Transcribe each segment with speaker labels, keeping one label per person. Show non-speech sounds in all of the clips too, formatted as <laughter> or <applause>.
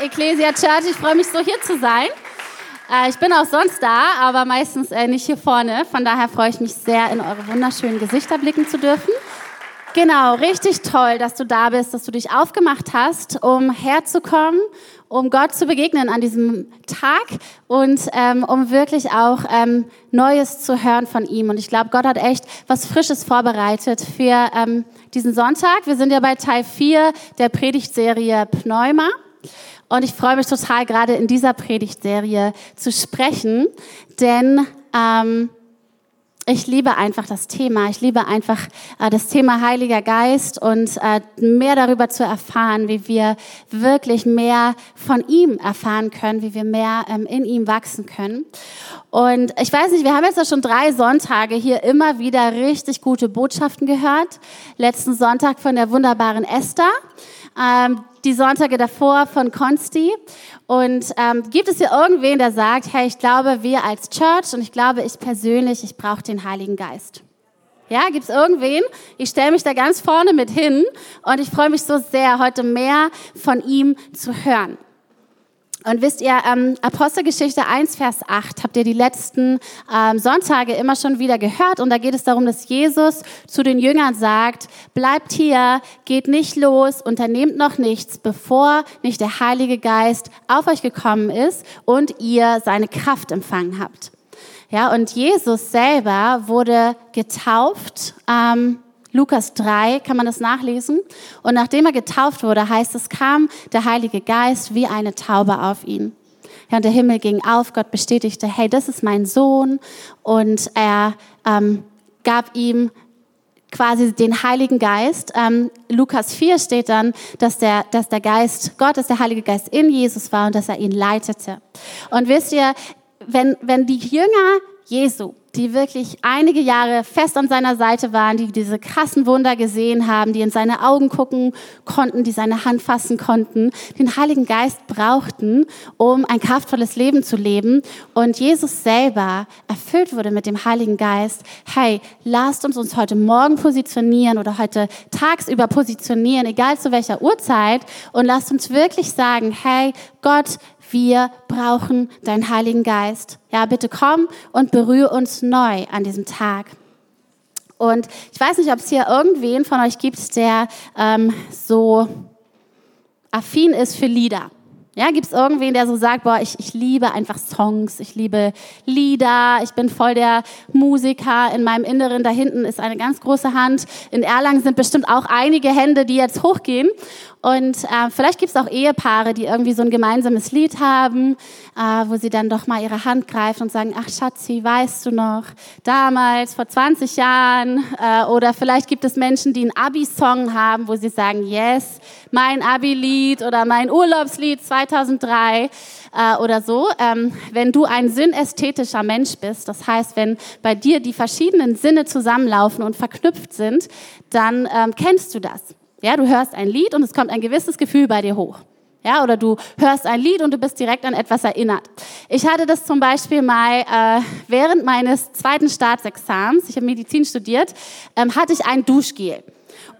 Speaker 1: Ecclesia Church. Ich freue mich so, hier zu sein. Äh, ich bin auch sonst da, aber meistens äh, nicht hier vorne. Von daher freue ich mich sehr, in eure wunderschönen Gesichter blicken zu dürfen. Genau, richtig toll, dass du da bist, dass du dich aufgemacht hast, um herzukommen, um Gott zu begegnen an diesem Tag und ähm, um wirklich auch ähm, Neues zu hören von ihm. Und ich glaube, Gott hat echt was Frisches vorbereitet für ähm, diesen Sonntag. Wir sind ja bei Teil 4 der Predigtserie Pneuma. Und ich freue mich total, gerade in dieser Predigtserie zu sprechen, denn ähm, ich liebe einfach das Thema. Ich liebe einfach äh, das Thema Heiliger Geist und äh, mehr darüber zu erfahren, wie wir wirklich mehr von ihm erfahren können, wie wir mehr ähm, in ihm wachsen können. Und ich weiß nicht, wir haben jetzt ja schon drei Sonntage hier immer wieder richtig gute Botschaften gehört. Letzten Sonntag von der wunderbaren Esther. Ähm, die Sonntage davor von Konsti. Und ähm, gibt es hier irgendwen, der sagt, hey, ich glaube, wir als Church und ich glaube, ich persönlich, ich brauche den Heiligen Geist. Ja, gibt es irgendwen? Ich stelle mich da ganz vorne mit hin und ich freue mich so sehr, heute mehr von ihm zu hören. Und wisst ihr, ähm, Apostelgeschichte 1, Vers 8 habt ihr die letzten ähm, Sonntage immer schon wieder gehört. Und da geht es darum, dass Jesus zu den Jüngern sagt, bleibt hier, geht nicht los, unternehmt noch nichts, bevor nicht der Heilige Geist auf euch gekommen ist und ihr seine Kraft empfangen habt. Ja, und Jesus selber wurde getauft. Ähm, Lukas 3 kann man das nachlesen. Und nachdem er getauft wurde, heißt es, kam der Heilige Geist wie eine Taube auf ihn. Ja, und der Himmel ging auf, Gott bestätigte, hey, das ist mein Sohn. Und er ähm, gab ihm quasi den Heiligen Geist. Ähm, Lukas 4 steht dann, dass der, dass der Geist Gottes, der Heilige Geist in Jesus war und dass er ihn leitete. Und wisst ihr, wenn, wenn die Jünger Jesu die wirklich einige Jahre fest an seiner Seite waren, die diese krassen Wunder gesehen haben, die in seine Augen gucken konnten, die seine Hand fassen konnten, den Heiligen Geist brauchten, um ein kraftvolles Leben zu leben. Und Jesus selber erfüllt wurde mit dem Heiligen Geist. Hey, lasst uns uns heute Morgen positionieren oder heute tagsüber positionieren, egal zu welcher Uhrzeit, und lasst uns wirklich sagen, hey, Gott, wir brauchen deinen Heiligen Geist. Ja, bitte komm und berühre uns neu an diesem Tag. Und ich weiß nicht, ob es hier irgendwen von euch gibt, der ähm, so affin ist für Lieder. Ja, gibt es irgendwen, der so sagt, boah, ich, ich liebe einfach Songs, ich liebe Lieder, ich bin voll der Musiker. In meinem Inneren da hinten ist eine ganz große Hand. In Erlangen sind bestimmt auch einige Hände, die jetzt hochgehen. Und äh, vielleicht gibt es auch Ehepaare, die irgendwie so ein gemeinsames Lied haben, äh, wo sie dann doch mal ihre Hand greifen und sagen, ach Schatzi, weißt du noch, damals, vor 20 Jahren. Äh, oder vielleicht gibt es Menschen, die einen Abi-Song haben, wo sie sagen, yes, mein Abi-Lied oder mein Urlaubslied 2003 äh, oder so. Ähm, wenn du ein sinnästhetischer Mensch bist, das heißt, wenn bei dir die verschiedenen Sinne zusammenlaufen und verknüpft sind, dann ähm, kennst du das. Ja, du hörst ein Lied und es kommt ein gewisses Gefühl bei dir hoch. Ja, oder du hörst ein Lied und du bist direkt an etwas erinnert. Ich hatte das zum Beispiel mal äh, während meines zweiten Staatsexamens, ich habe Medizin studiert, ähm, hatte ich ein Duschgel.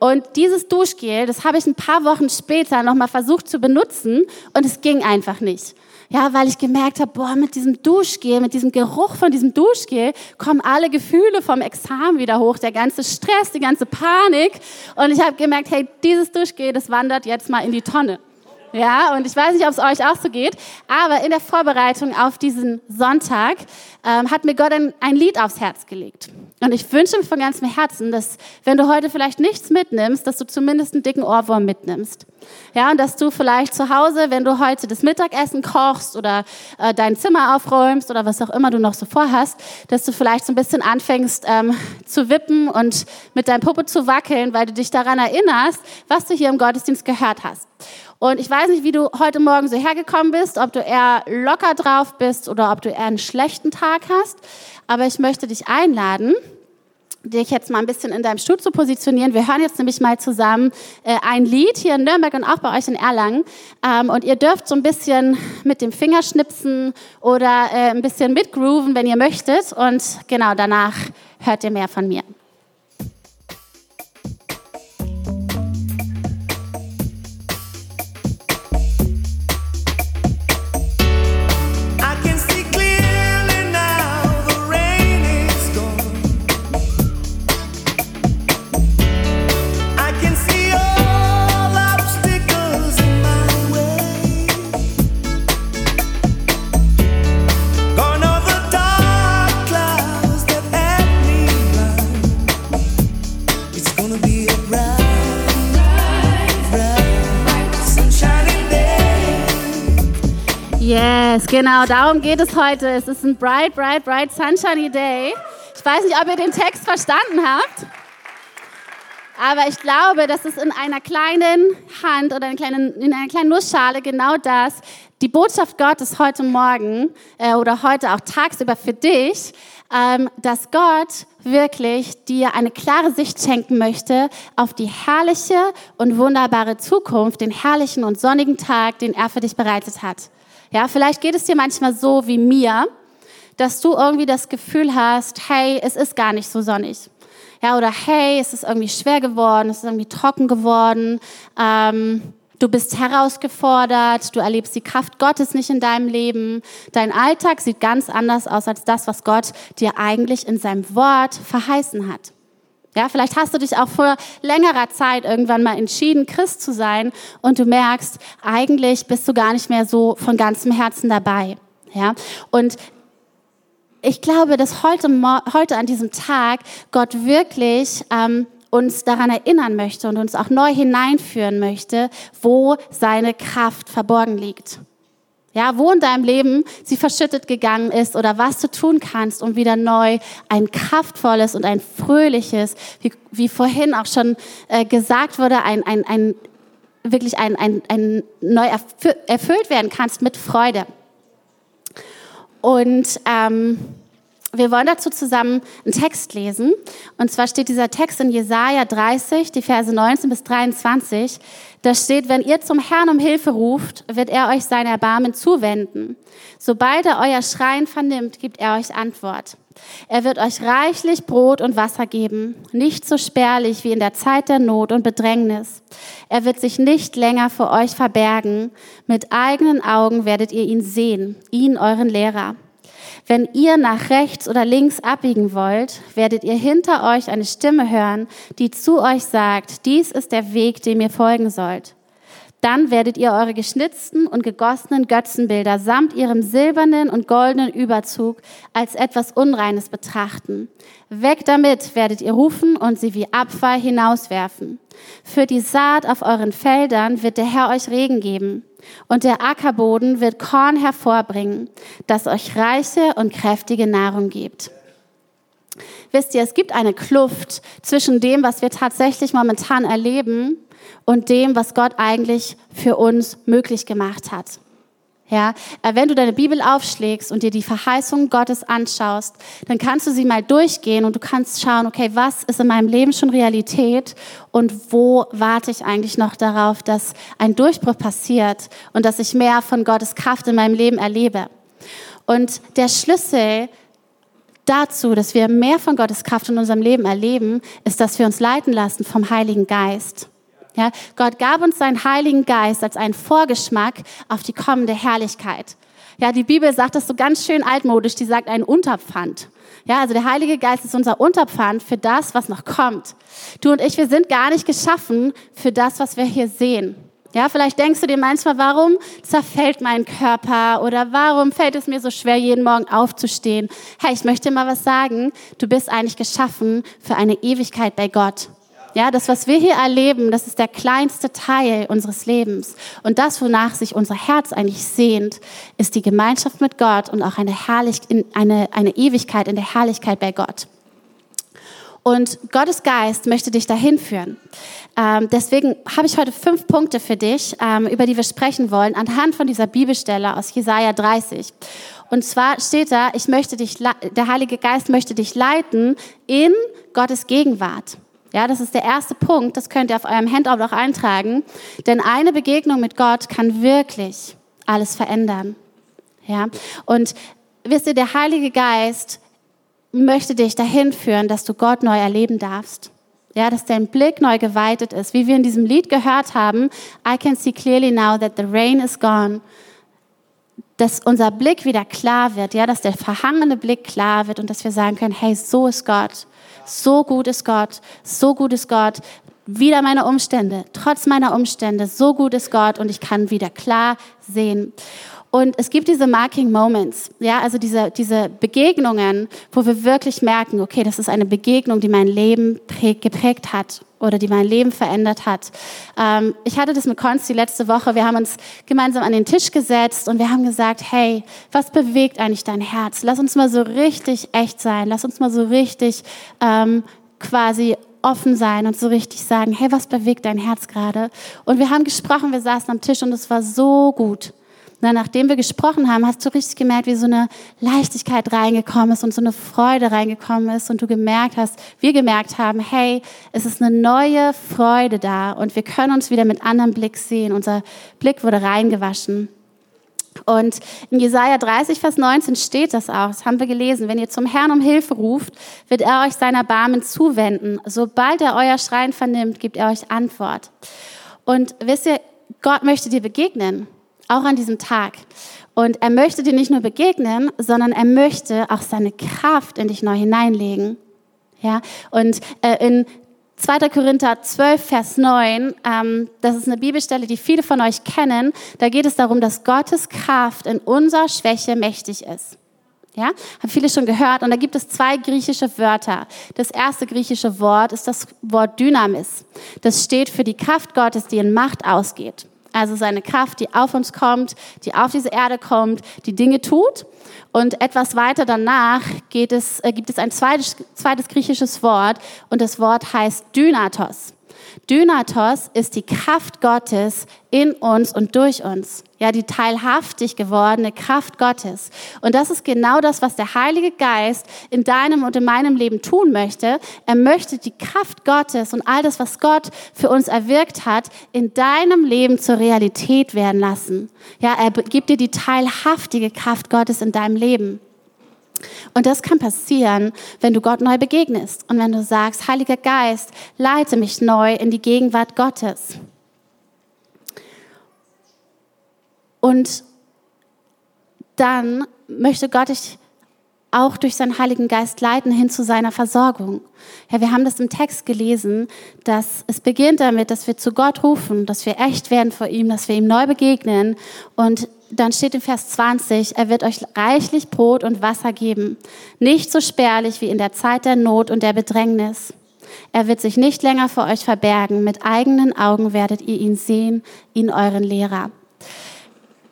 Speaker 1: Und dieses Duschgel, das habe ich ein paar Wochen später nochmal versucht zu benutzen und es ging einfach nicht. Ja, weil ich gemerkt habe, boah, mit diesem Duschgel, mit diesem Geruch von diesem Duschgel kommen alle Gefühle vom Examen wieder hoch, der ganze Stress, die ganze Panik. Und ich habe gemerkt, hey, dieses Duschgel, das wandert jetzt mal in die Tonne. Ja, und ich weiß nicht, ob es euch auch so geht, aber in der Vorbereitung auf diesen Sonntag ähm, hat mir Gott ein, ein Lied aufs Herz gelegt. Und ich wünsche mir von ganzem Herzen, dass wenn du heute vielleicht nichts mitnimmst, dass du zumindest einen dicken Ohrwurm mitnimmst. Ja, und dass du vielleicht zu Hause, wenn du heute das Mittagessen kochst oder äh, dein Zimmer aufräumst oder was auch immer du noch so vorhast, dass du vielleicht so ein bisschen anfängst ähm, zu wippen und mit deinem Puppe zu wackeln, weil du dich daran erinnerst, was du hier im Gottesdienst gehört hast. Und ich weiß nicht, wie du heute Morgen so hergekommen bist, ob du eher locker drauf bist oder ob du eher einen schlechten Tag hast. Aber ich möchte dich einladen, dich jetzt mal ein bisschen in deinem Stuhl zu positionieren. Wir hören jetzt nämlich mal zusammen äh, ein Lied hier in Nürnberg und auch bei euch in Erlangen. Ähm, und ihr dürft so ein bisschen mit dem Finger schnipsen oder äh, ein bisschen mitgrooven, wenn ihr möchtet. Und genau danach hört ihr mehr von mir. Yes, genau, darum geht es heute. Es ist ein bright, bright, bright, sunshiny day. Ich weiß nicht, ob ihr den Text verstanden habt. Aber ich glaube, dass es in einer kleinen Hand oder in, einer kleinen Nussschale genau das, die Botschaft Gottes heute Morgen äh, oder heute auch tagsüber für dich, ähm, dass Gott wirklich dir eine klare Sicht schenken möchte auf die herrliche und wunderbare Zukunft, den herrlichen und sonnigen Tag, den er für dich bereitet hat. Ja, vielleicht geht es dir manchmal so wie mir, dass du irgendwie das Gefühl hast, hey, es ist gar nicht so sonnig. Ja, oder hey, es ist irgendwie schwer geworden, es ist irgendwie trocken geworden. Ähm, du bist herausgefordert, du erlebst die Kraft Gottes nicht in deinem Leben. Dein Alltag sieht ganz anders aus als das, was Gott dir eigentlich in seinem Wort verheißen hat. Ja, vielleicht hast du dich auch vor längerer Zeit irgendwann mal entschieden, Christ zu sein und du merkst, eigentlich bist du gar nicht mehr so von ganzem Herzen dabei. Ja, und ich glaube, dass heute, heute an diesem Tag Gott wirklich ähm, uns daran erinnern möchte und uns auch neu hineinführen möchte, wo seine Kraft verborgen liegt. Ja, wo in deinem Leben sie verschüttet gegangen ist oder was du tun kannst, um wieder neu ein kraftvolles und ein fröhliches, wie, wie vorhin auch schon äh, gesagt wurde, ein, ein, ein wirklich ein, ein, ein neu erfüllt werden kannst mit Freude. Und ähm, wir wollen dazu zusammen einen Text lesen. Und zwar steht dieser Text in Jesaja 30, die Verse 19 bis 23. Da steht, wenn ihr zum Herrn um Hilfe ruft, wird er euch sein Erbarmen zuwenden. Sobald er euer Schreien vernimmt, gibt er euch Antwort. Er wird euch reichlich Brot und Wasser geben, nicht so spärlich wie in der Zeit der Not und Bedrängnis. Er wird sich nicht länger vor euch verbergen. Mit eigenen Augen werdet ihr ihn sehen, ihn, euren Lehrer. Wenn ihr nach rechts oder links abbiegen wollt, werdet ihr hinter euch eine Stimme hören, die zu euch sagt, dies ist der Weg, dem ihr folgen sollt. Dann werdet ihr eure geschnitzten und gegossenen Götzenbilder samt ihrem silbernen und goldenen Überzug als etwas Unreines betrachten. Weg damit werdet ihr rufen und sie wie Abfall hinauswerfen. Für die Saat auf euren Feldern wird der Herr euch Regen geben und der Ackerboden wird Korn hervorbringen, das euch reiche und kräftige Nahrung gibt. Wisst ihr, es gibt eine Kluft zwischen dem, was wir tatsächlich momentan erleben und dem, was Gott eigentlich für uns möglich gemacht hat. Ja, äh, wenn du deine Bibel aufschlägst und dir die Verheißungen Gottes anschaust, dann kannst du sie mal durchgehen und du kannst schauen, okay, was ist in meinem Leben schon Realität und wo warte ich eigentlich noch darauf, dass ein Durchbruch passiert und dass ich mehr von Gottes Kraft in meinem Leben erlebe. Und der Schlüssel dazu, dass wir mehr von Gottes Kraft in unserem Leben erleben, ist, dass wir uns leiten lassen vom Heiligen Geist. Ja, Gott gab uns seinen Heiligen Geist als einen Vorgeschmack auf die kommende Herrlichkeit. Ja, die Bibel sagt das so ganz schön altmodisch, die sagt ein Unterpfand. Ja, also der Heilige Geist ist unser Unterpfand für das, was noch kommt. Du und ich, wir sind gar nicht geschaffen für das, was wir hier sehen. Ja, vielleicht denkst du dir manchmal, warum zerfällt mein Körper oder warum fällt es mir so schwer, jeden Morgen aufzustehen? Hey, ich möchte mal was sagen. Du bist eigentlich geschaffen für eine Ewigkeit bei Gott. Ja, das, was wir hier erleben, das ist der kleinste Teil unseres Lebens. Und das, wonach sich unser Herz eigentlich sehnt, ist die Gemeinschaft mit Gott und auch eine, Herrlich eine, eine Ewigkeit in der Herrlichkeit bei Gott. Und Gottes Geist möchte dich dahin führen. Ähm, deswegen habe ich heute fünf Punkte für dich, ähm, über die wir sprechen wollen, anhand von dieser Bibelstelle aus Jesaja 30. Und zwar steht da, ich möchte dich, der Heilige Geist möchte dich leiten in Gottes Gegenwart. Ja, das ist der erste Punkt, das könnt ihr auf eurem Handout auch eintragen. Denn eine Begegnung mit Gott kann wirklich alles verändern. Ja, und wisst ihr, der Heilige Geist möchte dich dahin führen, dass du Gott neu erleben darfst. Ja, dass dein Blick neu geweitet ist. Wie wir in diesem Lied gehört haben, I can see clearly now that the rain is gone. Dass unser Blick wieder klar wird, ja, dass der verhangene Blick klar wird und dass wir sagen können, hey, so ist Gott. So gut ist Gott, so gut ist Gott. wieder meine Umstände, trotz meiner Umstände, so gut ist Gott und ich kann wieder klar sehen. Und es gibt diese Marking Moments, ja, also diese, diese Begegnungen, wo wir wirklich merken, okay, das ist eine Begegnung, die mein Leben geprägt hat oder die mein Leben verändert hat. Ähm, ich hatte das mit Konsti letzte Woche. Wir haben uns gemeinsam an den Tisch gesetzt und wir haben gesagt, hey, was bewegt eigentlich dein Herz? Lass uns mal so richtig echt sein. Lass uns mal so richtig ähm, quasi offen sein und so richtig sagen, hey, was bewegt dein Herz gerade? Und wir haben gesprochen, wir saßen am Tisch und es war so gut. Na, nachdem wir gesprochen haben, hast du richtig gemerkt, wie so eine Leichtigkeit reingekommen ist und so eine Freude reingekommen ist und du gemerkt hast, wir gemerkt haben, hey, es ist eine neue Freude da und wir können uns wieder mit anderem Blick sehen. Unser Blick wurde reingewaschen. Und in Jesaja 30, Vers 19 steht das auch, das haben wir gelesen. Wenn ihr zum Herrn um Hilfe ruft, wird er euch seiner Barmen zuwenden. Sobald er euer Schreien vernimmt, gibt er euch Antwort. Und wisst ihr, Gott möchte dir begegnen auch an diesem Tag. Und er möchte dir nicht nur begegnen, sondern er möchte auch seine Kraft in dich neu hineinlegen. Ja, und äh, in 2. Korinther 12, Vers 9, ähm, das ist eine Bibelstelle, die viele von euch kennen. Da geht es darum, dass Gottes Kraft in unserer Schwäche mächtig ist. Ja, haben viele schon gehört. Und da gibt es zwei griechische Wörter. Das erste griechische Wort ist das Wort Dynamis. Das steht für die Kraft Gottes, die in Macht ausgeht. Also seine Kraft, die auf uns kommt, die auf diese Erde kommt, die Dinge tut. Und etwas weiter danach es, äh, gibt es ein zweites, zweites griechisches Wort und das Wort heißt Dynatos. Dynatos ist die Kraft Gottes in uns und durch uns. Ja, die teilhaftig gewordene Kraft Gottes. Und das ist genau das, was der Heilige Geist in deinem und in meinem Leben tun möchte. Er möchte die Kraft Gottes und all das, was Gott für uns erwirkt hat, in deinem Leben zur Realität werden lassen. Ja, er gibt dir die teilhaftige Kraft Gottes in deinem Leben. Und das kann passieren, wenn du Gott neu begegnest und wenn du sagst, Heiliger Geist, leite mich neu in die Gegenwart Gottes. Und dann möchte Gott dich auch durch seinen Heiligen Geist leiten hin zu seiner Versorgung. Ja, wir haben das im Text gelesen, dass es beginnt damit, dass wir zu Gott rufen, dass wir echt werden vor ihm, dass wir ihm neu begegnen und dann steht in Vers 20, er wird euch reichlich Brot und Wasser geben, nicht so spärlich wie in der Zeit der Not und der Bedrängnis. Er wird sich nicht länger vor euch verbergen, mit eigenen Augen werdet ihr ihn sehen, ihn euren Lehrer.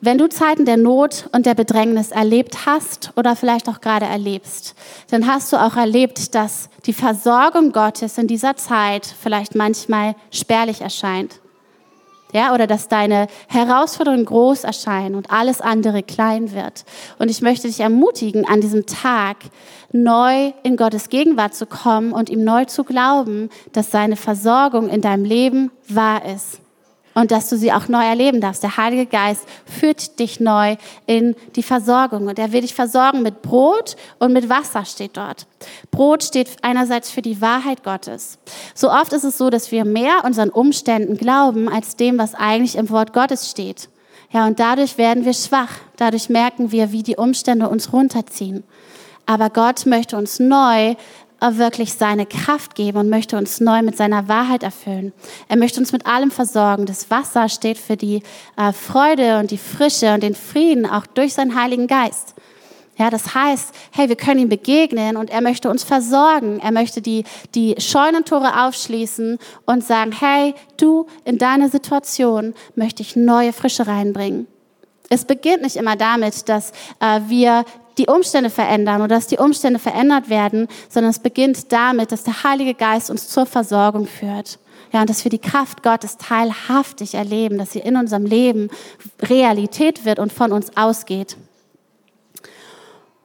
Speaker 1: Wenn du Zeiten der Not und der Bedrängnis erlebt hast oder vielleicht auch gerade erlebst, dann hast du auch erlebt, dass die Versorgung Gottes in dieser Zeit vielleicht manchmal spärlich erscheint ja, oder dass deine Herausforderungen groß erscheinen und alles andere klein wird. Und ich möchte dich ermutigen, an diesem Tag neu in Gottes Gegenwart zu kommen und ihm neu zu glauben, dass seine Versorgung in deinem Leben wahr ist und dass du sie auch neu erleben darfst. Der Heilige Geist führt dich neu in die Versorgung und er will dich versorgen mit Brot und mit Wasser steht dort. Brot steht einerseits für die Wahrheit Gottes. So oft ist es so, dass wir mehr unseren Umständen glauben als dem, was eigentlich im Wort Gottes steht. Ja, und dadurch werden wir schwach. Dadurch merken wir, wie die Umstände uns runterziehen. Aber Gott möchte uns neu wirklich seine Kraft geben und möchte uns neu mit seiner Wahrheit erfüllen. Er möchte uns mit allem versorgen. Das Wasser steht für die äh, Freude und die Frische und den Frieden, auch durch seinen Heiligen Geist. Ja, das heißt, hey, wir können ihm begegnen und er möchte uns versorgen. Er möchte die, die Scheunentore aufschließen und sagen, hey, du, in deine Situation möchte ich neue Frische reinbringen. Es beginnt nicht immer damit, dass äh, wir die Umstände verändern oder dass die Umstände verändert werden, sondern es beginnt damit, dass der Heilige Geist uns zur Versorgung führt. Ja, und dass wir die Kraft Gottes teilhaftig erleben, dass sie in unserem Leben Realität wird und von uns ausgeht.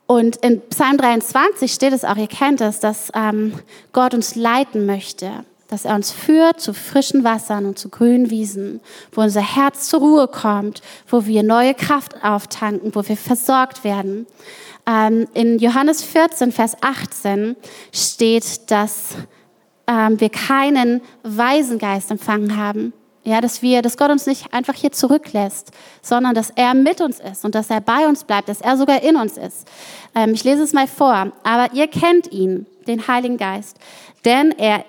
Speaker 1: Und in Psalm 23 steht es auch, ihr kennt es, dass ähm, Gott uns leiten möchte, dass er uns führt zu frischen Wassern und zu grünen Wiesen, wo unser Herz zur Ruhe kommt, wo wir neue Kraft auftanken, wo wir versorgt werden. Ähm, in Johannes 14, Vers 18 steht, dass ähm, wir keinen Waisengeist empfangen haben. Ja, dass wir, dass Gott uns nicht einfach hier zurücklässt, sondern dass er mit uns ist und dass er bei uns bleibt, dass er sogar in uns ist. Ähm, ich lese es mal vor. Aber ihr kennt ihn, den Heiligen Geist, denn er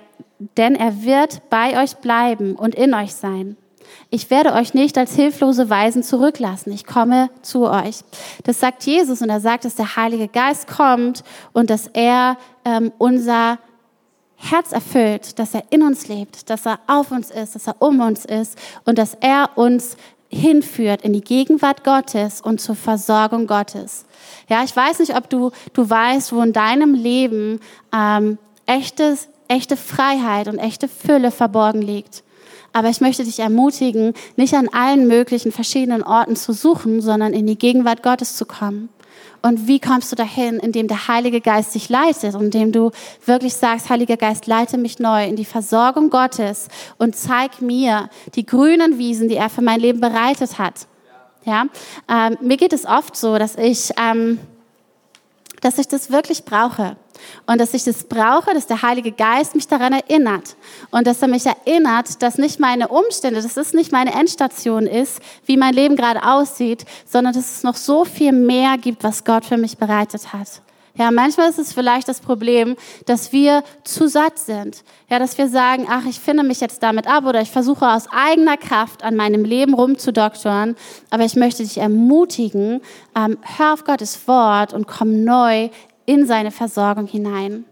Speaker 1: denn er wird bei euch bleiben und in euch sein. Ich werde euch nicht als hilflose Weisen zurücklassen. Ich komme zu euch. Das sagt Jesus und er sagt, dass der Heilige Geist kommt und dass er ähm, unser Herz erfüllt, dass er in uns lebt, dass er auf uns ist, dass er um uns ist und dass er uns hinführt in die Gegenwart Gottes und zur Versorgung Gottes. Ja, ich weiß nicht, ob du, du weißt, wo in deinem Leben ähm, echtes, echte Freiheit und echte Fülle verborgen liegt. Aber ich möchte dich ermutigen, nicht an allen möglichen verschiedenen Orten zu suchen, sondern in die Gegenwart Gottes zu kommen. Und wie kommst du dahin, indem der Heilige Geist dich leitet und indem du wirklich sagst, Heiliger Geist, leite mich neu in die Versorgung Gottes und zeig mir die grünen Wiesen, die er für mein Leben bereitet hat. Ja, ähm, mir geht es oft so, dass ich, ähm, dass ich das wirklich brauche. Und dass ich das brauche, dass der Heilige Geist mich daran erinnert. Und dass er mich erinnert, dass nicht meine Umstände, dass es nicht meine Endstation ist, wie mein Leben gerade aussieht, sondern dass es noch so viel mehr gibt, was Gott für mich bereitet hat. Ja, manchmal ist es vielleicht das Problem, dass wir zu satt sind. Ja, dass wir sagen, ach, ich finde mich jetzt damit ab oder ich versuche aus eigener Kraft an meinem Leben rumzudoktoren. Aber ich möchte dich ermutigen, ähm, hör auf Gottes Wort und komm neu in seine Versorgung hinein.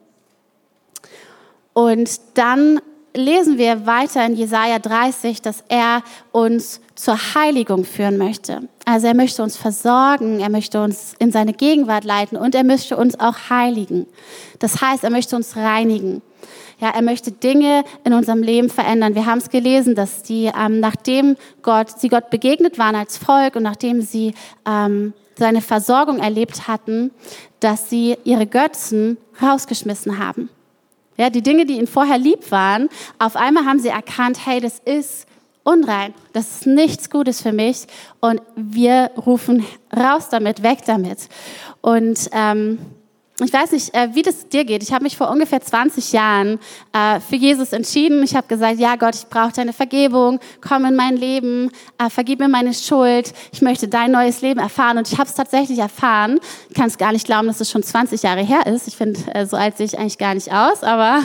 Speaker 1: Und dann lesen wir weiter in Jesaja 30, dass er uns zur Heiligung führen möchte. Also er möchte uns versorgen, er möchte uns in seine Gegenwart leiten und er möchte uns auch heiligen. Das heißt, er möchte uns reinigen. Ja, er möchte Dinge in unserem Leben verändern. Wir haben es gelesen, dass die, ähm, nachdem Gott, sie Gott begegnet waren als Volk und nachdem sie ähm, seine Versorgung erlebt hatten, dass sie ihre Götzen rausgeschmissen haben. Ja, die Dinge, die ihnen vorher lieb waren, auf einmal haben sie erkannt, hey, das ist unrein, das ist nichts Gutes für mich und wir rufen raus damit, weg damit. Und ähm, ich weiß nicht, äh, wie das dir geht. Ich habe mich vor ungefähr 20 Jahren äh, für Jesus entschieden. Ich habe gesagt, ja Gott, ich brauche deine Vergebung, komm in mein Leben, äh, vergib mir meine Schuld, ich möchte dein neues Leben erfahren. Und ich habe es tatsächlich erfahren. Ich kann es gar nicht glauben, dass es schon 20 Jahre her ist. Ich finde, so alt sehe ich eigentlich gar nicht aus, aber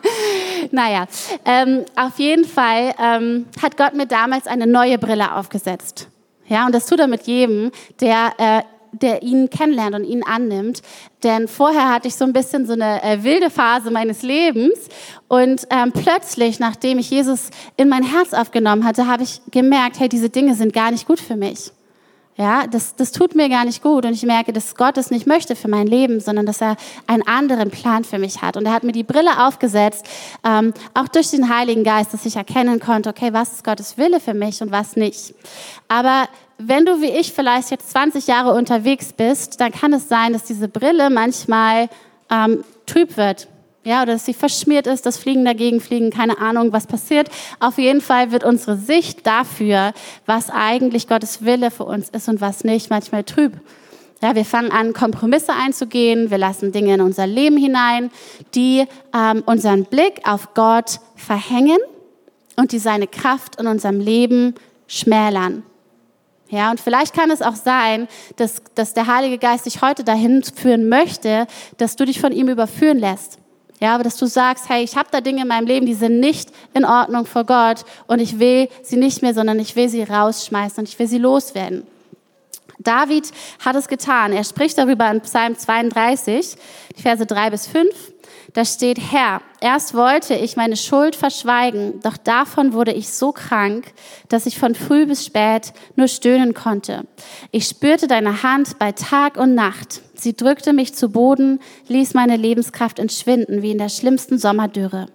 Speaker 1: <laughs> naja. Ähm, auf jeden Fall ähm, hat Gott mir damals eine neue Brille aufgesetzt. Ja, und das tut er mit jedem, der der ihn kennenlernt und ihn annimmt. Denn vorher hatte ich so ein bisschen so eine äh, wilde Phase meines Lebens und ähm, plötzlich, nachdem ich Jesus in mein Herz aufgenommen hatte, habe ich gemerkt, hey, diese Dinge sind gar nicht gut für mich. Ja, das, das tut mir gar nicht gut und ich merke, dass Gott es nicht möchte für mein Leben, sondern dass er einen anderen Plan für mich hat. Und er hat mir die Brille aufgesetzt, ähm, auch durch den Heiligen Geist, dass ich erkennen konnte, okay, was ist Gottes Wille für mich und was nicht. Aber wenn du wie ich vielleicht jetzt 20 Jahre unterwegs bist, dann kann es sein, dass diese Brille manchmal ähm, trüb wird. Ja, oder dass sie verschmiert ist, dass Fliegen dagegen fliegen, keine Ahnung, was passiert. Auf jeden Fall wird unsere Sicht dafür, was eigentlich Gottes Wille für uns ist und was nicht, manchmal trüb. Ja, wir fangen an, Kompromisse einzugehen, wir lassen Dinge in unser Leben hinein, die ähm, unseren Blick auf Gott verhängen und die seine Kraft in unserem Leben schmälern. Ja, und vielleicht kann es auch sein, dass, dass der Heilige Geist dich heute dahin führen möchte, dass du dich von ihm überführen lässt. Ja, aber dass du sagst, hey, ich habe da Dinge in meinem Leben, die sind nicht in Ordnung vor Gott und ich will sie nicht mehr, sondern ich will sie rausschmeißen und ich will sie loswerden. David hat es getan. Er spricht darüber in Psalm 32, die Verse 3 bis 5. Da steht, Herr, erst wollte ich meine Schuld verschweigen, doch davon wurde ich so krank, dass ich von früh bis spät nur stöhnen konnte. Ich spürte deine Hand bei Tag und Nacht. Sie drückte mich zu Boden, ließ meine Lebenskraft entschwinden wie in der schlimmsten Sommerdürre.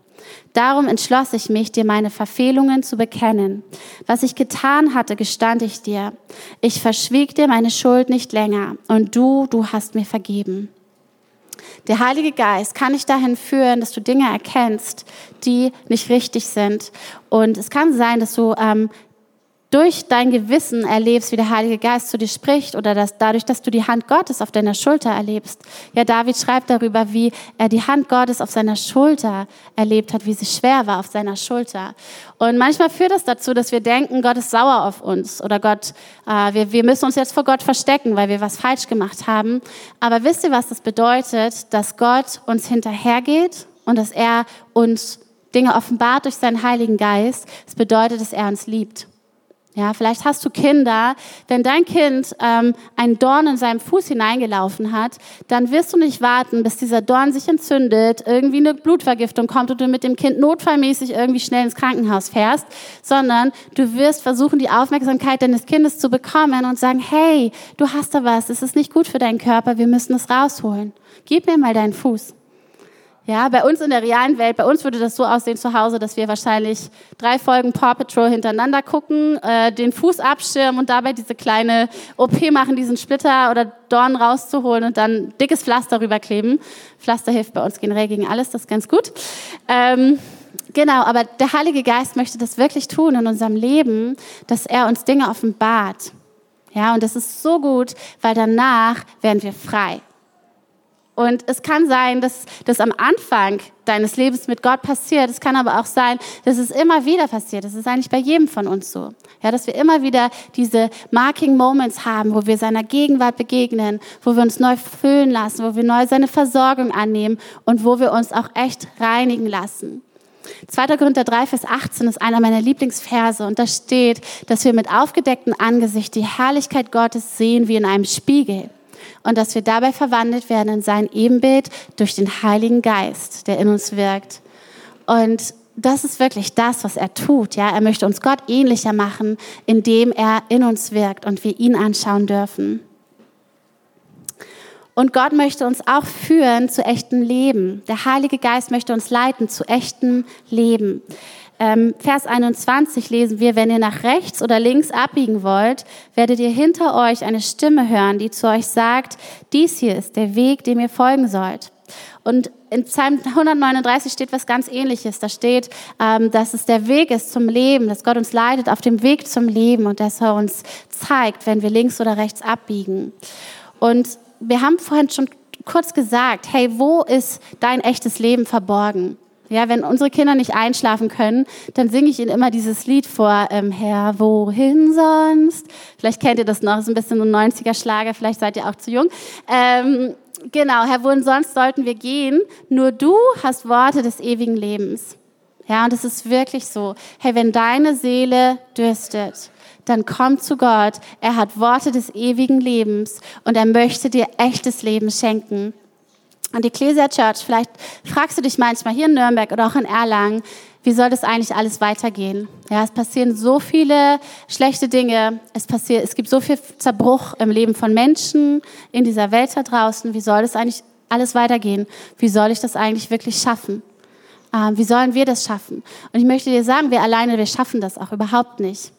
Speaker 1: Darum entschloss ich mich, dir meine Verfehlungen zu bekennen. Was ich getan hatte, gestand ich dir. Ich verschwieg dir meine Schuld nicht länger, und du, du hast mir vergeben. Der Heilige Geist kann dich dahin führen, dass du Dinge erkennst, die nicht richtig sind. Und es kann sein, dass du ähm, durch dein Gewissen erlebst, wie der Heilige Geist zu dir spricht oder dass dadurch, dass du die Hand Gottes auf deiner Schulter erlebst. Ja, David schreibt darüber, wie er die Hand Gottes auf seiner Schulter erlebt hat, wie sie schwer war auf seiner Schulter. Und manchmal führt das dazu, dass wir denken, Gott ist sauer auf uns oder Gott, äh, wir, wir müssen uns jetzt vor Gott verstecken, weil wir was falsch gemacht haben. Aber wisst ihr, was das bedeutet? Dass Gott uns hinterhergeht und dass er uns Dinge offenbart durch seinen Heiligen Geist. Es bedeutet, dass er uns liebt. Ja, vielleicht hast du Kinder. Wenn dein Kind ähm, einen Dorn in seinem Fuß hineingelaufen hat, dann wirst du nicht warten, bis dieser Dorn sich entzündet, irgendwie eine Blutvergiftung kommt und du mit dem Kind notfallmäßig irgendwie schnell ins Krankenhaus fährst, sondern du wirst versuchen, die Aufmerksamkeit deines Kindes zu bekommen und sagen, hey, du hast da was, es ist nicht gut für deinen Körper, wir müssen es rausholen. Gib mir mal deinen Fuß. Ja, bei uns in der realen Welt, bei uns würde das so aussehen zu Hause, dass wir wahrscheinlich drei Folgen Paw Patrol hintereinander gucken, äh, den Fuß abschirmen und dabei diese kleine OP machen, diesen Splitter oder Dorn rauszuholen und dann dickes Pflaster rüberkleben. Pflaster hilft bei uns generell gegen alles, das ist ganz gut. Ähm, genau, aber der Heilige Geist möchte das wirklich tun in unserem Leben, dass er uns Dinge offenbart. Ja, und das ist so gut, weil danach werden wir frei. Und es kann sein, dass das am Anfang deines Lebens mit Gott passiert. Es kann aber auch sein, dass es immer wieder passiert. Das ist eigentlich bei jedem von uns so. Ja, dass wir immer wieder diese Marking Moments haben, wo wir seiner Gegenwart begegnen, wo wir uns neu füllen lassen, wo wir neu seine Versorgung annehmen und wo wir uns auch echt reinigen lassen. 2. Korinther 3, Vers 18 ist einer meiner Lieblingsverse und da steht, dass wir mit aufgedecktem Angesicht die Herrlichkeit Gottes sehen wie in einem Spiegel und dass wir dabei verwandelt werden in sein Ebenbild durch den Heiligen Geist, der in uns wirkt. Und das ist wirklich das, was er tut. Ja, er möchte uns Gott ähnlicher machen, indem er in uns wirkt und wir ihn anschauen dürfen. Und Gott möchte uns auch führen zu echtem Leben. Der Heilige Geist möchte uns leiten zu echtem Leben. Ähm, Vers 21 lesen wir, wenn ihr nach rechts oder links abbiegen wollt, werdet ihr hinter euch eine Stimme hören, die zu euch sagt, dies hier ist der Weg, dem ihr folgen sollt. Und in Psalm 139 steht was ganz ähnliches. Da steht, ähm, dass es der Weg ist zum Leben, dass Gott uns leitet auf dem Weg zum Leben und dass er uns zeigt, wenn wir links oder rechts abbiegen. Und wir haben vorhin schon kurz gesagt, hey, wo ist dein echtes Leben verborgen? Ja, wenn unsere Kinder nicht einschlafen können, dann singe ich ihnen immer dieses Lied vor, ähm, Herr, wohin sonst? Vielleicht kennt ihr das noch, ist ein bisschen so ein 90er-Schlager, vielleicht seid ihr auch zu jung. Ähm, genau, Herr, wohin sonst sollten wir gehen? Nur du hast Worte des ewigen Lebens. Ja, und es ist wirklich so. Hey, wenn deine Seele dürstet, dann komm zu Gott. Er hat Worte des ewigen Lebens und er möchte dir echtes Leben schenken. Und die Ecclesia Church, vielleicht fragst du dich manchmal hier in Nürnberg oder auch in Erlangen, wie soll das eigentlich alles weitergehen? Ja, es passieren so viele schlechte Dinge. Es passiert, es gibt so viel Zerbruch im Leben von Menschen in dieser Welt da draußen. Wie soll das eigentlich alles weitergehen? Wie soll ich das eigentlich wirklich schaffen? Ähm, wie sollen wir das schaffen? Und ich möchte dir sagen, wir alleine, wir schaffen das auch überhaupt nicht.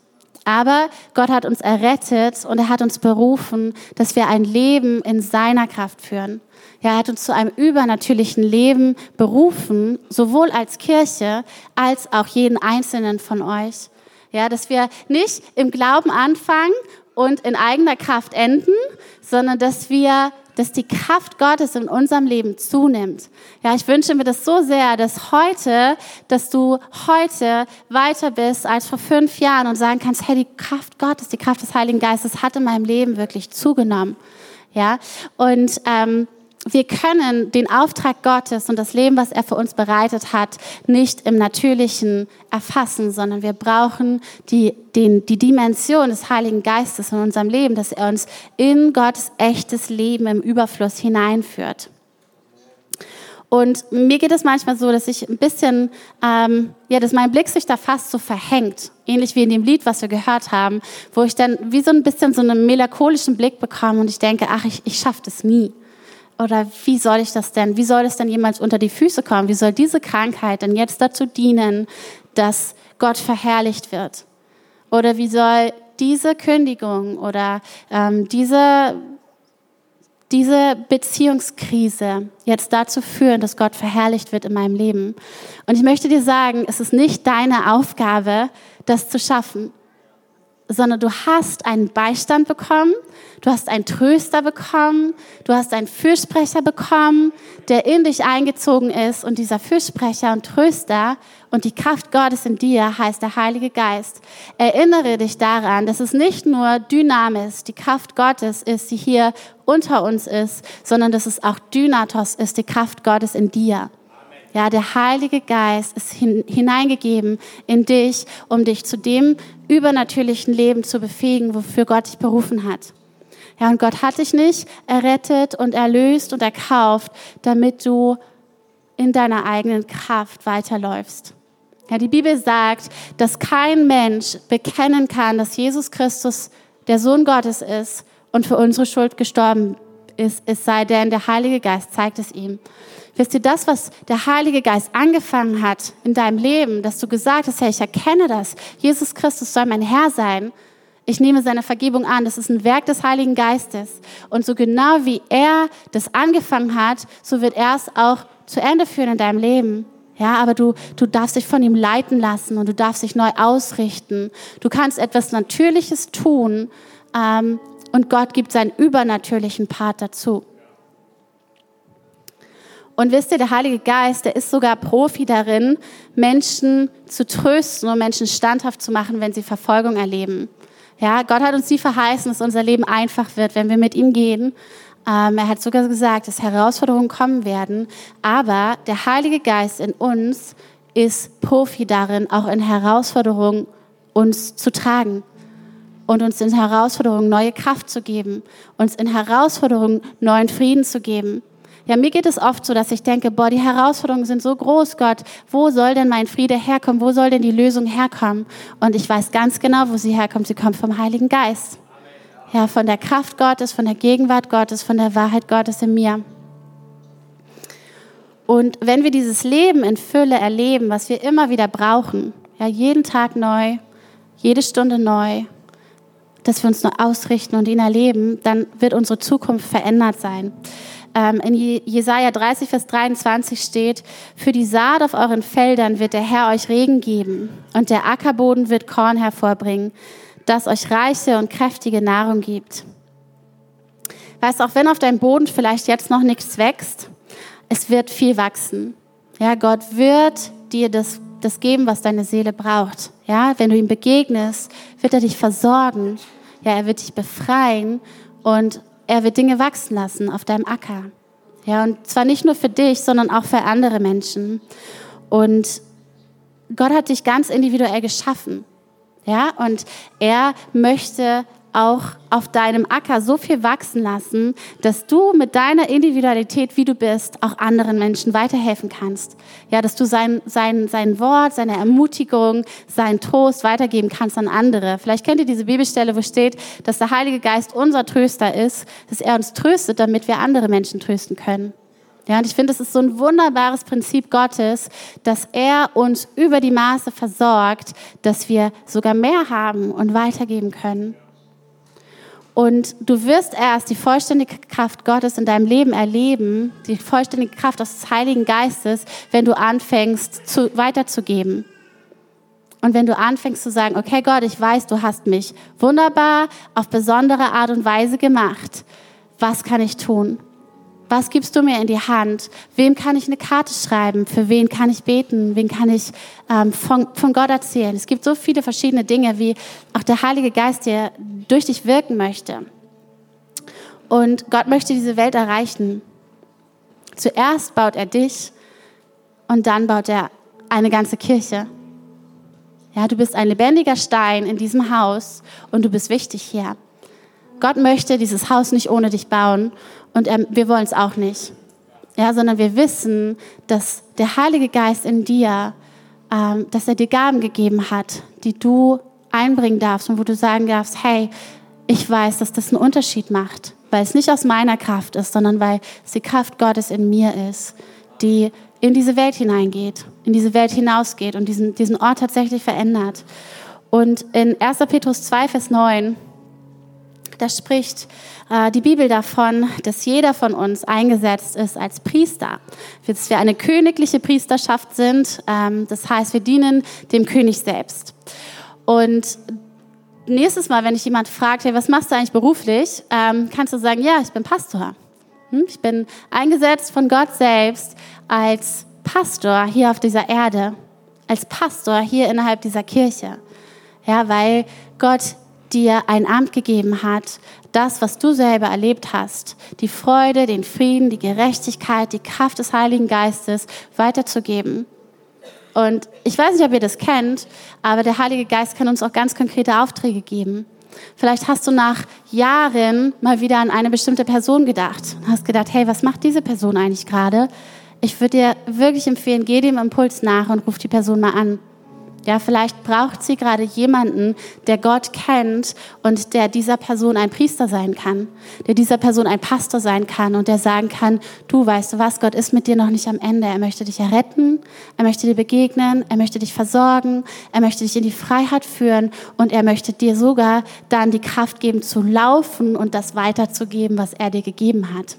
Speaker 1: Aber Gott hat uns errettet und er hat uns berufen, dass wir ein Leben in seiner Kraft führen. Ja, er hat uns zu einem übernatürlichen Leben berufen, sowohl als Kirche als auch jeden einzelnen von euch. Ja, dass wir nicht im Glauben anfangen und in eigener Kraft enden, sondern dass wir dass die Kraft Gottes in unserem Leben zunimmt. Ja, ich wünsche mir das so sehr, dass heute, dass du heute weiter bist als vor fünf Jahren und sagen kannst, hey, die Kraft Gottes, die Kraft des Heiligen Geistes hat in meinem Leben wirklich zugenommen. Ja, und ähm, wir können den Auftrag Gottes und das Leben, was er für uns bereitet hat, nicht im Natürlichen erfassen, sondern wir brauchen die, den, die Dimension des Heiligen Geistes in unserem Leben, dass er uns in Gottes echtes Leben im Überfluss hineinführt. Und mir geht es manchmal so, dass ich ein bisschen, ähm, ja, dass mein Blick sich da fast so verhängt, ähnlich wie in dem Lied, was wir gehört haben, wo ich dann wie so ein bisschen so einen melancholischen Blick bekomme und ich denke, ach, ich, ich schaffe das nie oder wie soll ich das denn, wie soll es denn jemals unter die Füße kommen? Wie soll diese Krankheit denn jetzt dazu dienen, dass Gott verherrlicht wird? Oder wie soll diese Kündigung oder ähm, diese, diese Beziehungskrise jetzt dazu führen, dass Gott verherrlicht wird in meinem Leben? Und ich möchte dir sagen, es ist nicht deine Aufgabe, das zu schaffen sondern du hast einen Beistand bekommen, du hast einen Tröster bekommen, du hast einen Fürsprecher bekommen, der in dich eingezogen ist und dieser Fürsprecher und Tröster und die Kraft Gottes in dir heißt der Heilige Geist. Erinnere dich daran, dass es nicht nur Dynamis, die Kraft Gottes ist, die hier unter uns ist, sondern dass es auch Dynatos ist, die Kraft Gottes in dir. Ja, der Heilige Geist ist hin, hineingegeben in dich, um dich zu dem übernatürlichen Leben zu befähigen, wofür Gott dich berufen hat. Ja, und Gott hat dich nicht errettet und erlöst und erkauft, damit du in deiner eigenen Kraft weiterläufst. Ja, die Bibel sagt, dass kein Mensch bekennen kann, dass Jesus Christus der Sohn Gottes ist und für unsere Schuld gestorben ist, es sei denn, der Heilige Geist zeigt es ihm. Wisst ihr, das, was der Heilige Geist angefangen hat in deinem Leben, dass du gesagt hast, hey, ich erkenne das, Jesus Christus soll mein Herr sein, ich nehme seine Vergebung an. Das ist ein Werk des Heiligen Geistes. Und so genau wie er das angefangen hat, so wird er es auch zu Ende führen in deinem Leben. Ja, aber du, du darfst dich von ihm leiten lassen und du darfst dich neu ausrichten. Du kannst etwas Natürliches tun ähm, und Gott gibt seinen übernatürlichen Part dazu. Und wisst ihr, der Heilige Geist, der ist sogar Profi darin, Menschen zu trösten und Menschen standhaft zu machen, wenn sie Verfolgung erleben. Ja, Gott hat uns nie verheißen, dass unser Leben einfach wird, wenn wir mit ihm gehen. Ähm, er hat sogar gesagt, dass Herausforderungen kommen werden. Aber der Heilige Geist in uns ist Profi darin, auch in Herausforderungen uns zu tragen und uns in Herausforderungen neue Kraft zu geben, uns in Herausforderungen neuen Frieden zu geben. Ja, mir geht es oft so, dass ich denke, boah, die Herausforderungen sind so groß, Gott. Wo soll denn mein Friede herkommen? Wo soll denn die Lösung herkommen? Und ich weiß ganz genau, wo sie herkommt. Sie kommt vom Heiligen Geist. Ja, von der Kraft Gottes, von der Gegenwart Gottes, von der Wahrheit Gottes in mir. Und wenn wir dieses Leben in Fülle erleben, was wir immer wieder brauchen, ja, jeden Tag neu, jede Stunde neu, dass wir uns nur ausrichten und ihn erleben, dann wird unsere Zukunft verändert sein. Ähm, in Jesaja 30, Vers 23 steht, für die Saat auf euren Feldern wird der Herr euch Regen geben und der Ackerboden wird Korn hervorbringen, das euch reiche und kräftige Nahrung gibt. Weißt auch wenn auf deinem Boden vielleicht jetzt noch nichts wächst, es wird viel wachsen. Ja, Gott wird dir das, das geben, was deine Seele braucht. Ja, wenn du ihm begegnest, wird er dich versorgen. Ja, er wird dich befreien und er wird Dinge wachsen lassen auf deinem Acker. Ja, und zwar nicht nur für dich, sondern auch für andere Menschen. Und Gott hat dich ganz individuell geschaffen. Ja, und er möchte auch auf deinem Acker so viel wachsen lassen, dass du mit deiner Individualität, wie du bist, auch anderen Menschen weiterhelfen kannst. Ja, dass du sein, sein, sein Wort, seine Ermutigung, seinen Trost weitergeben kannst an andere. Vielleicht kennt ihr diese Bibelstelle, wo steht, dass der Heilige Geist unser Tröster ist, dass er uns tröstet, damit wir andere Menschen trösten können. Ja, und ich finde, es ist so ein wunderbares Prinzip Gottes, dass er uns über die Maße versorgt, dass wir sogar mehr haben und weitergeben können. Und du wirst erst die vollständige Kraft Gottes in deinem Leben erleben, die vollständige Kraft des Heiligen Geistes, wenn du anfängst zu, weiterzugeben. Und wenn du anfängst zu sagen, okay Gott, ich weiß, du hast mich wunderbar auf besondere Art und Weise gemacht. Was kann ich tun? Was gibst du mir in die Hand? Wem kann ich eine Karte schreiben? Für wen kann ich beten? Wen kann ich ähm, von, von Gott erzählen? Es gibt so viele verschiedene Dinge, wie auch der Heilige Geist dir durch dich wirken möchte. Und Gott möchte diese Welt erreichen. Zuerst baut er dich und dann baut er eine ganze Kirche. Ja, du bist ein lebendiger Stein in diesem Haus und du bist wichtig hier. Gott möchte dieses Haus nicht ohne dich bauen und er, wir wollen es auch nicht. Ja, sondern wir wissen, dass der Heilige Geist in dir, ähm, dass er dir Gaben gegeben hat, die du einbringen darfst und wo du sagen darfst, hey, ich weiß, dass das einen Unterschied macht, weil es nicht aus meiner Kraft ist, sondern weil es die Kraft Gottes in mir ist, die in diese Welt hineingeht, in diese Welt hinausgeht und diesen, diesen Ort tatsächlich verändert. Und in 1. Petrus 2, Vers 9, da spricht äh, die Bibel davon, dass jeder von uns eingesetzt ist als Priester. Dass wir eine königliche Priesterschaft sind. Ähm, das heißt, wir dienen dem König selbst. Und nächstes Mal, wenn dich jemand fragt, hey, was machst du eigentlich beruflich, ähm, kannst du sagen, ja, ich bin Pastor. Hm? Ich bin eingesetzt von Gott selbst als Pastor hier auf dieser Erde, als Pastor hier innerhalb dieser Kirche. Ja, weil Gott dir ein Amt gegeben hat, das, was du selber erlebt hast, die Freude, den Frieden, die Gerechtigkeit, die Kraft des Heiligen Geistes weiterzugeben. Und ich weiß nicht, ob ihr das kennt, aber der Heilige Geist kann uns auch ganz konkrete Aufträge geben. Vielleicht hast du nach Jahren mal wieder an eine bestimmte Person gedacht und hast gedacht, hey, was macht diese Person eigentlich gerade? Ich würde dir wirklich empfehlen, geh dem Impuls nach und ruf die Person mal an. Ja, vielleicht braucht sie gerade jemanden, der Gott kennt und der dieser Person ein Priester sein kann, der dieser Person ein Pastor sein kann und der sagen kann, du weißt du was, Gott ist mit dir noch nicht am Ende. Er möchte dich erretten, er möchte dir begegnen, er möchte dich versorgen, er möchte dich in die Freiheit führen und er möchte dir sogar dann die Kraft geben zu laufen und das weiterzugeben, was er dir gegeben hat.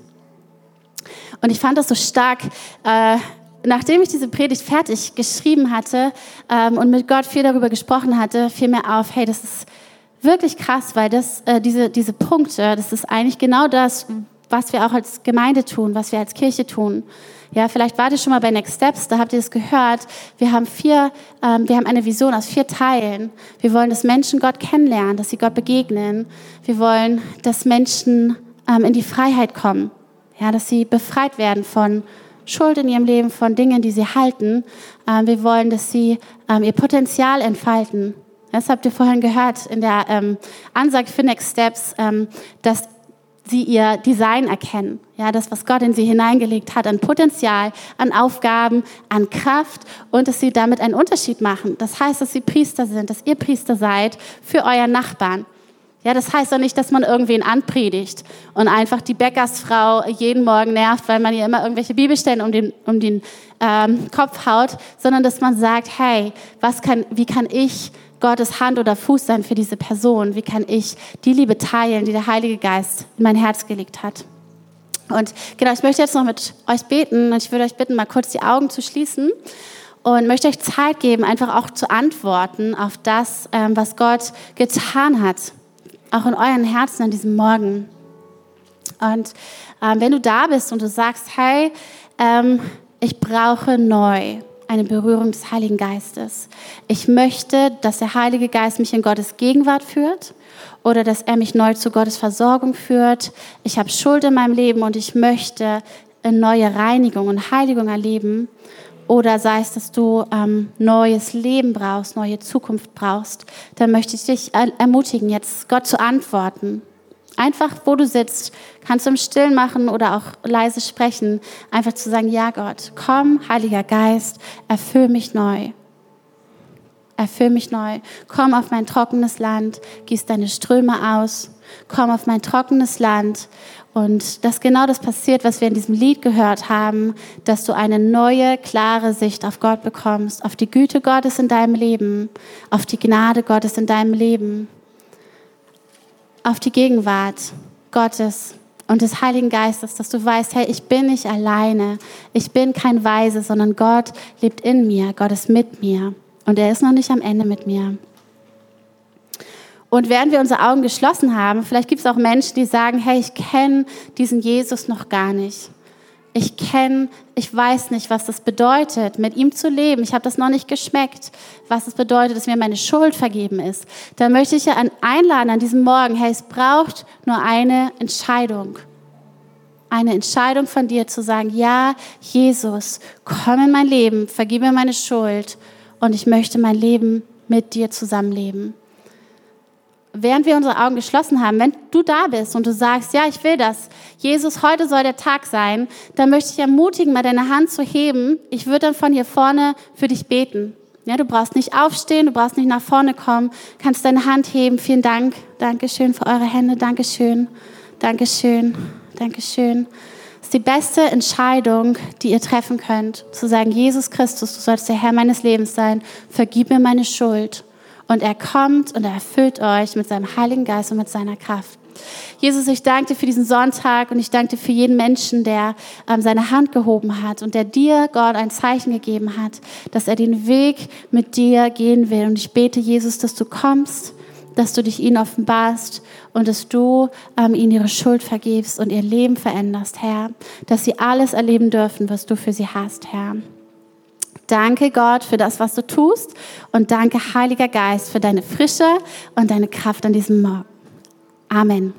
Speaker 1: Und ich fand das so stark. Äh, nachdem ich diese Predigt fertig geschrieben hatte ähm, und mit Gott viel darüber gesprochen hatte, fiel mir auf, hey, das ist wirklich krass, weil das, äh, diese, diese Punkte, das ist eigentlich genau das, was wir auch als Gemeinde tun, was wir als Kirche tun. Ja, vielleicht wart ihr schon mal bei Next Steps, da habt ihr es gehört. Wir haben vier, ähm, wir haben eine Vision aus vier Teilen. Wir wollen, dass Menschen Gott kennenlernen, dass sie Gott begegnen. Wir wollen, dass Menschen ähm, in die Freiheit kommen. Ja, dass sie befreit werden von Schuld in ihrem Leben, von Dingen, die sie halten. Ähm, wir wollen, dass sie ähm, ihr Potenzial entfalten. Das habt ihr vorhin gehört in der ähm, Ansage für Next Steps, ähm, dass sie ihr Design erkennen. Ja, das, was Gott in sie hineingelegt hat, an Potenzial, an Aufgaben, an Kraft und dass sie damit einen Unterschied machen. Das heißt, dass sie Priester sind, dass ihr Priester seid für euren Nachbarn. Ja, das heißt doch nicht, dass man irgendwen anpredigt und einfach die Bäckersfrau jeden Morgen nervt, weil man ihr immer irgendwelche Bibelstellen um den, um den ähm, Kopf haut, sondern dass man sagt, hey, was kann, wie kann ich Gottes Hand oder Fuß sein für diese Person? Wie kann ich die Liebe teilen, die der Heilige Geist in mein Herz gelegt hat? Und genau, ich möchte jetzt noch mit euch beten und ich würde euch bitten, mal kurz die Augen zu schließen und möchte euch Zeit geben, einfach auch zu antworten auf das, ähm, was Gott getan hat auch in euren Herzen an diesem Morgen. Und ähm, wenn du da bist und du sagst, hey, ähm, ich brauche neu eine Berührung des Heiligen Geistes. Ich möchte, dass der Heilige Geist mich in Gottes Gegenwart führt oder dass er mich neu zu Gottes Versorgung führt. Ich habe Schuld in meinem Leben und ich möchte eine neue Reinigung und Heiligung erleben oder sei es, dass du ähm, neues Leben brauchst, neue Zukunft brauchst, dann möchte ich dich ermutigen, jetzt Gott zu antworten. Einfach, wo du sitzt, kannst du im Stillen machen oder auch leise sprechen. Einfach zu sagen, ja Gott, komm, Heiliger Geist, erfüll mich neu. Erfüll mich neu. Komm auf mein trockenes Land, gieß deine Ströme aus. Komm auf mein trockenes Land und dass genau das passiert, was wir in diesem Lied gehört haben, dass du eine neue, klare Sicht auf Gott bekommst, auf die Güte Gottes in deinem Leben, auf die Gnade Gottes in deinem Leben, auf die Gegenwart Gottes und des Heiligen Geistes, dass du weißt, hey, ich bin nicht alleine, ich bin kein Weise, sondern Gott lebt in mir, Gott ist mit mir und er ist noch nicht am Ende mit mir. Und während wir unsere Augen geschlossen haben, vielleicht gibt es auch Menschen, die sagen, hey, ich kenne diesen Jesus noch gar nicht. Ich kenne, ich weiß nicht, was das bedeutet, mit ihm zu leben. Ich habe das noch nicht geschmeckt, was es bedeutet, dass mir meine Schuld vergeben ist. Da möchte ich ja einladen an diesem Morgen, hey, es braucht nur eine Entscheidung. Eine Entscheidung von dir zu sagen, ja, Jesus, komm in mein Leben, vergib mir meine Schuld und ich möchte mein Leben mit dir zusammenleben während wir unsere Augen geschlossen haben, wenn du da bist und du sagst, ja, ich will das, Jesus, heute soll der Tag sein, dann möchte ich ermutigen, mal deine Hand zu heben. Ich würde dann von hier vorne für dich beten. Ja, du brauchst nicht aufstehen, du brauchst nicht nach vorne kommen, kannst deine Hand heben. Vielen Dank. Dankeschön für eure Hände. Dankeschön. Dankeschön. Dankeschön. Das ist die beste Entscheidung, die ihr treffen könnt, zu sagen, Jesus Christus, du sollst der Herr meines Lebens sein. Vergib mir meine Schuld und er kommt und er erfüllt euch mit seinem Heiligen Geist und mit seiner Kraft. Jesus, ich danke dir für diesen Sonntag und ich danke dir für jeden Menschen, der ähm, seine Hand gehoben hat und der dir, Gott, ein Zeichen gegeben hat, dass er den Weg mit dir gehen will. Und ich bete, Jesus, dass du kommst, dass du dich ihnen offenbarst und dass du ähm, ihnen ihre Schuld vergibst und ihr Leben veränderst, Herr. Dass sie alles erleben dürfen, was du für sie hast, Herr. Danke Gott für das, was du tust und danke Heiliger Geist für deine Frische und deine Kraft an diesem Morgen. Amen.